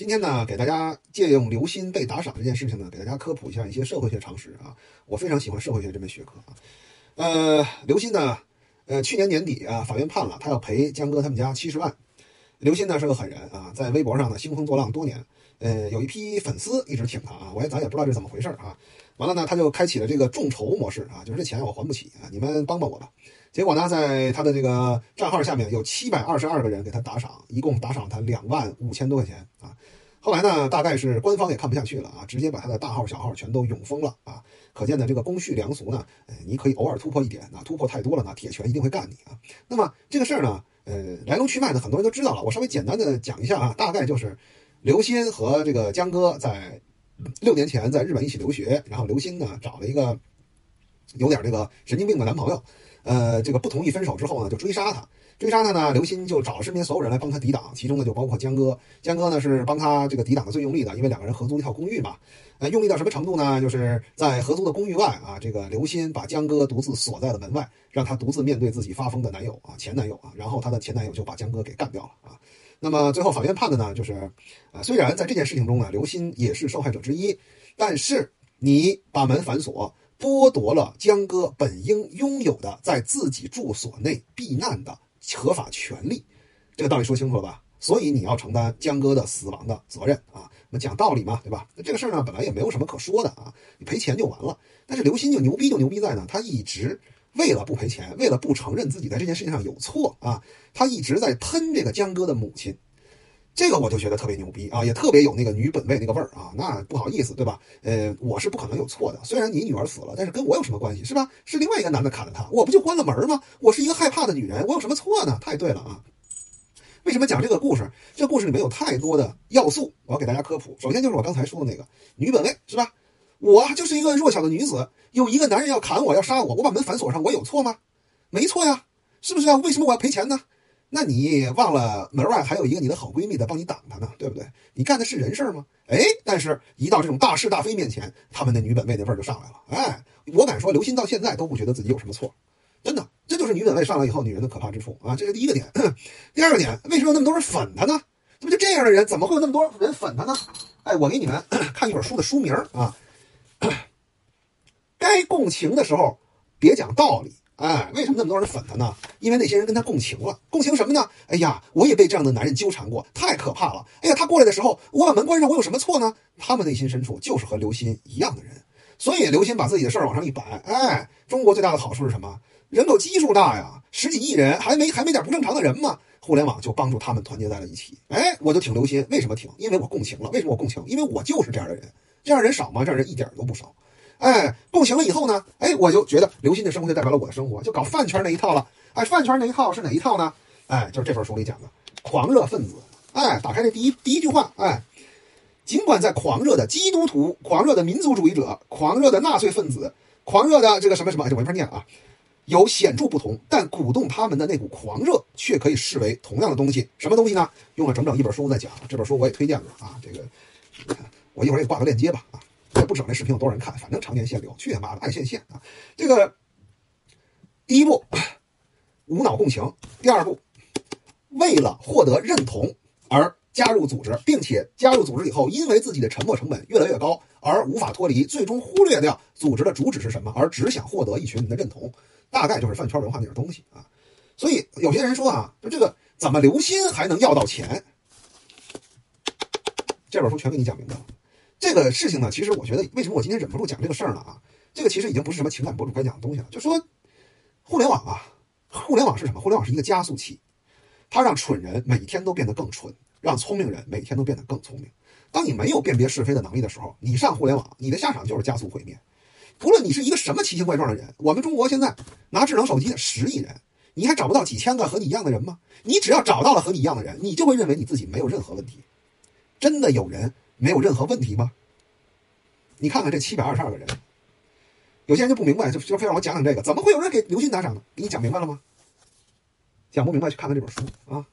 今天呢，给大家借用刘鑫被打赏这件事情呢，给大家科普一下一些社会学常识啊。我非常喜欢社会学这门学科啊。呃，刘鑫呢，呃，去年年底啊，法院判了他要赔江哥他们家七十万。刘鑫呢是个狠人啊，在微博上呢兴风作浪多年，呃，有一批粉丝一直挺他啊，我也咱也不知道这是怎么回事啊。完了呢，他就开启了这个众筹模式啊，就是这钱我还不起啊，你们帮帮我吧。结果呢，在他的这个账号下面有七百二十二个人给他打赏，一共打赏他两万五千多块钱啊。后来呢，大概是官方也看不下去了啊，直接把他的大号小号全都永封了啊。可见呢这个公序良俗呢，你可以偶尔突破一点啊，突破太多了呢，铁拳一定会干你啊。那么这个事儿呢，呃，来龙去脉呢，很多人都知道了，我稍微简单的讲一下啊，大概就是刘鑫和这个江歌在六年前在日本一起留学，然后刘鑫呢找了一个有点这个神经病的男朋友，呃，这个不同意分手之后呢，就追杀他。追杀他呢，刘鑫就找身边所有人来帮他抵挡，其中呢就包括江歌。江歌呢是帮他这个抵挡的最用力的，因为两个人合租一套公寓嘛。呃，用力到什么程度呢？就是在合租的公寓外啊，这个刘鑫把江歌独自锁在了门外，让他独自面对自己发疯的男友啊，前男友啊。然后他的前男友就把江歌给干掉了啊。那么最后法院判的呢，就是啊，虽然在这件事情中呢，刘鑫也是受害者之一，但是你把门反锁，剥夺了江哥本应拥有的在自己住所内避难的。合法权利，这个道理说清楚了吧？所以你要承担江哥的死亡的责任啊！那讲道理嘛，对吧？那这个事儿呢，本来也没有什么可说的啊，你赔钱就完了。但是刘鑫就牛逼就牛逼在呢，他一直为了不赔钱，为了不承认自己在这件事情上有错啊，他一直在喷这个江哥的母亲。这个我就觉得特别牛逼啊，也特别有那个女本位那个味儿啊。那不好意思，对吧？呃，我是不可能有错的。虽然你女儿死了，但是跟我有什么关系，是吧？是另外一个男的砍了她，我不就关了门吗？我是一个害怕的女人，我有什么错呢？太对了啊！为什么讲这个故事？这故事里面有太多的要素，我要给大家科普。首先就是我刚才说的那个女本位，是吧？我就是一个弱小的女子，有一个男人要砍我，要杀我，我把门反锁上，我有错吗？没错呀，是不是啊？为什么我要赔钱呢？那你忘了门外还有一个你的好闺蜜在帮你挡他呢，对不对？你干的是人事吗？哎，但是一到这种大是大非面前，他们的女本位的味儿就上来了。哎，我敢说，刘鑫到现在都不觉得自己有什么错，真的，这就是女本位上来以后女人的可怕之处啊！这是第一个点。第二个点，为什么那么多人粉他呢？怎么就这样的人，怎么会有那么多人粉他呢？哎，我给你们 看一本书的书名啊，该共情的时候别讲道理。哎，为什么那么多人粉他呢？因为那些人跟他共情了，共情什么呢？哎呀，我也被这样的男人纠缠过，太可怕了！哎呀，他过来的时候，我把门关上，我有什么错呢？他们内心深处就是和刘鑫一样的人，所以刘鑫把自己的事儿往上一摆，哎，中国最大的好处是什么？人口基数大呀，十几亿人，还没还没点不正常的人吗？互联网就帮助他们团结在了一起。哎，我就挺刘鑫，为什么挺？因为我共情了。为什么我共情？因为我就是这样的人。这样人少吗？这样人一点都不少。哎，共情了以后呢？哎，我就觉得刘鑫的生活就代表了我的生活，就搞饭圈那一套了。哎，饭圈那一套是哪一套呢？哎，就是这本书里讲的狂热分子。哎，打开这第一第一句话，哎，尽管在狂热的基督徒、狂热的民族主义者、狂热的纳粹分子、狂热的这个什么什么，这我没法念啊，有显著不同，但鼓动他们的那股狂热却可以视为同样的东西。什么东西呢？用了整整一本书在讲。这本书我也推荐过啊，这个我一会儿也挂个链接吧。不知道那视频有多少人看，反正常年限流，去他妈的爱限限啊！这个第一步，无脑共情；第二步，为了获得认同而加入组织，并且加入组织以后，因为自己的沉没成本越来越高而无法脱离，最终忽略掉组织的主旨是什么，而只想获得一群人的认同，大概就是饭圈文化那点东西啊。所以有些人说啊，就这个怎么留心还能要到钱？这本书全给你讲明白了。这个事情呢，其实我觉得，为什么我今天忍不住讲这个事儿呢？啊，这个其实已经不是什么情感博主该讲的东西了。就说，互联网啊，互联网是什么？互联网是一个加速器，它让蠢人每天都变得更蠢，让聪明人每天都变得更聪明。当你没有辨别是非的能力的时候，你上互联网，你的下场就是加速毁灭。不论你是一个什么奇形怪状的人，我们中国现在拿智能手机的十亿人，你还找不到几千个和你一样的人吗？你只要找到了和你一样的人，你就会认为你自己没有任何问题。真的有人？没有任何问题吗？你看看这七百二十二个人，有些人就不明白，就就非让我讲讲这个，怎么会有人给刘鑫打赏呢？给你讲明白了吗？讲不明白去看看这本书啊。